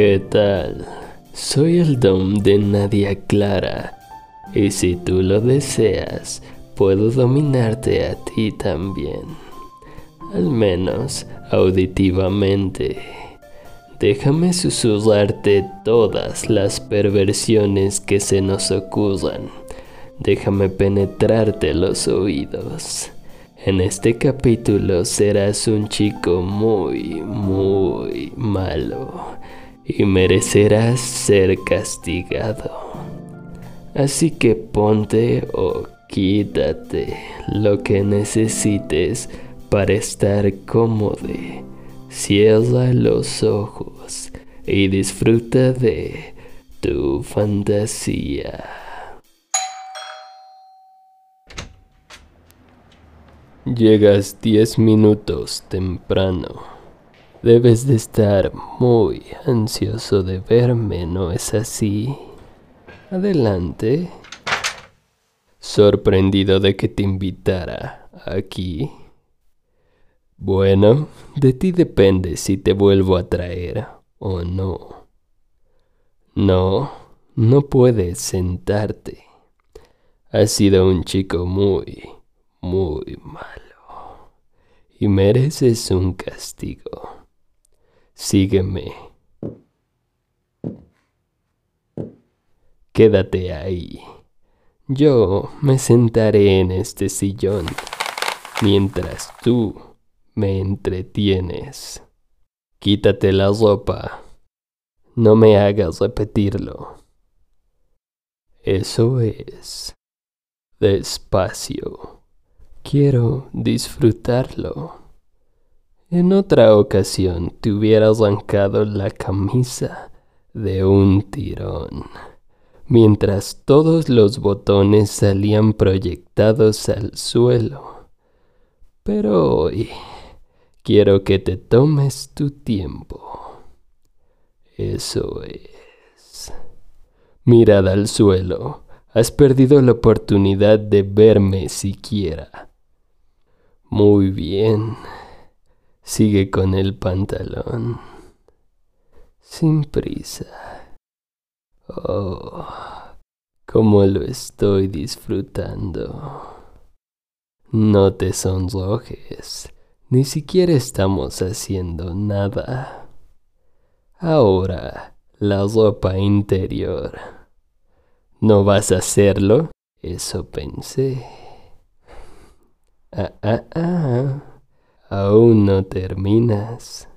¿Qué tal? Soy el Dom de Nadia Clara. Y si tú lo deseas, puedo dominarte a ti también. Al menos auditivamente. Déjame susurrarte todas las perversiones que se nos ocurran. Déjame penetrarte los oídos. En este capítulo serás un chico muy, muy malo y merecerás ser castigado. Así que ponte o quítate lo que necesites para estar cómodo. Cierra los ojos y disfruta de tu fantasía. Llegas 10 minutos temprano. Debes de estar muy ansioso de verme, ¿no es así? Adelante. Sorprendido de que te invitara aquí. Bueno, de ti depende si te vuelvo a traer o no. No, no puedes sentarte. Has sido un chico muy, muy malo. Y mereces un castigo. Sígueme. Quédate ahí. Yo me sentaré en este sillón mientras tú me entretienes. Quítate la ropa. No me hagas repetirlo. Eso es. Despacio. Quiero disfrutarlo. En otra ocasión te hubiera arrancado la camisa de un tirón, mientras todos los botones salían proyectados al suelo. Pero hoy quiero que te tomes tu tiempo. Eso es. Mirad al suelo. Has perdido la oportunidad de verme siquiera. Muy bien. Sigue con el pantalón. Sin prisa. Oh, cómo lo estoy disfrutando. No te sonrojes. Ni siquiera estamos haciendo nada. Ahora, la ropa interior. ¿No vas a hacerlo? Eso pensé. Ah, ah, ah. Aún no terminas.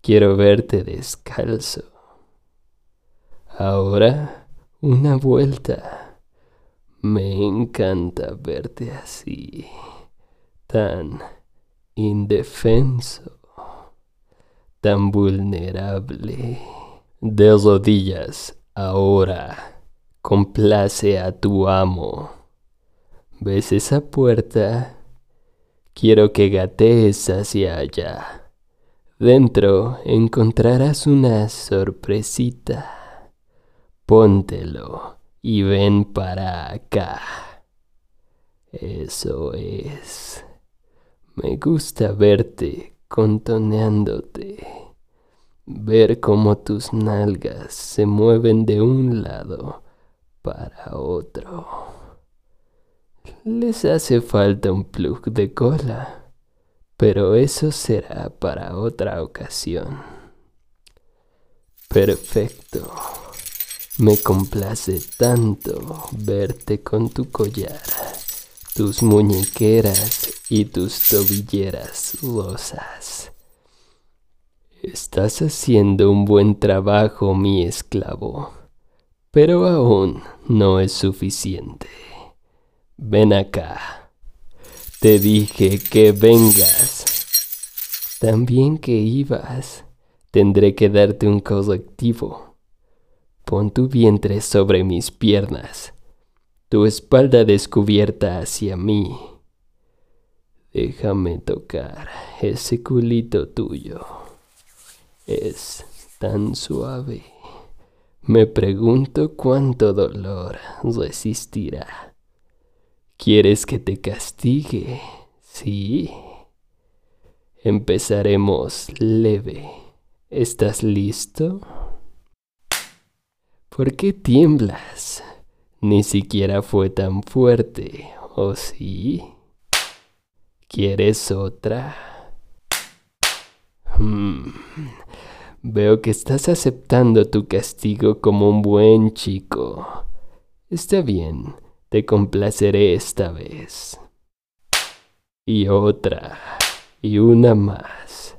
Quiero verte descalzo. Ahora, una vuelta. Me encanta verte así, tan indefenso, tan vulnerable. De rodillas, ahora. Complace a tu amo. ¿Ves esa puerta? Quiero que gatees hacia allá. Dentro encontrarás una sorpresita. Póntelo y ven para acá. Eso es. Me gusta verte contoneándote. Ver cómo tus nalgas se mueven de un lado para otro. Les hace falta un plug de cola, pero eso será para otra ocasión. Perfecto. Me complace tanto verte con tu collar, tus muñequeras y tus tobilleras rosas. Estás haciendo un buen trabajo, mi esclavo, pero aún no es suficiente. Ven acá. Te dije que vengas. También que ibas. Tendré que darte un correctivo. Pon tu vientre sobre mis piernas, tu espalda descubierta hacia mí. Déjame tocar ese culito tuyo. Es tan suave. Me pregunto cuánto dolor resistirá. ¿Quieres que te castigue? Sí. Empezaremos leve. ¿Estás listo? ¿Por qué tiemblas? Ni siquiera fue tan fuerte, ¿o sí? ¿Quieres otra? Hmm. Veo que estás aceptando tu castigo como un buen chico. Está bien, te complaceré esta vez. Y otra, y una más.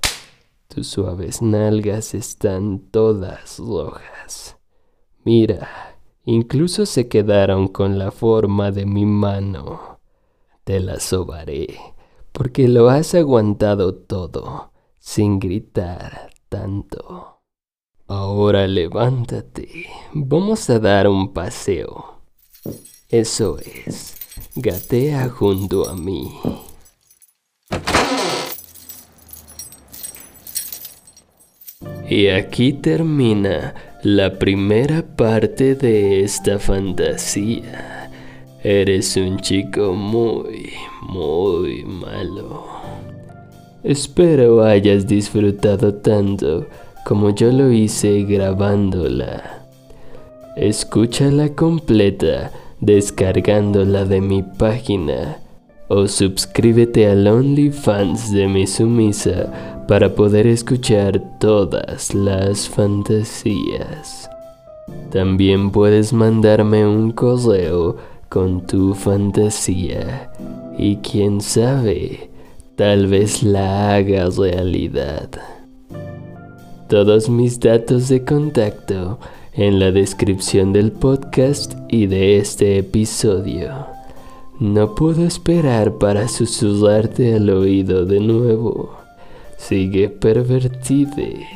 Tus suaves nalgas están todas rojas. Mira, incluso se quedaron con la forma de mi mano. Te las sobaré, porque lo has aguantado todo, sin gritar tanto. Ahora levántate, vamos a dar un paseo. Eso es, gatea junto a mí. Y aquí termina la primera parte de esta fantasía. Eres un chico muy, muy malo. Espero hayas disfrutado tanto como yo lo hice grabándola. Escúchala completa descargándola de mi página o suscríbete al OnlyFans de mi sumisa para poder escuchar todas las fantasías. También puedes mandarme un correo con tu fantasía y quién sabe, tal vez la haga realidad. Todos mis datos de contacto en la descripción del podcast y de este episodio. No puedo esperar para susurrarte al oído de nuevo. Sigue pervertide.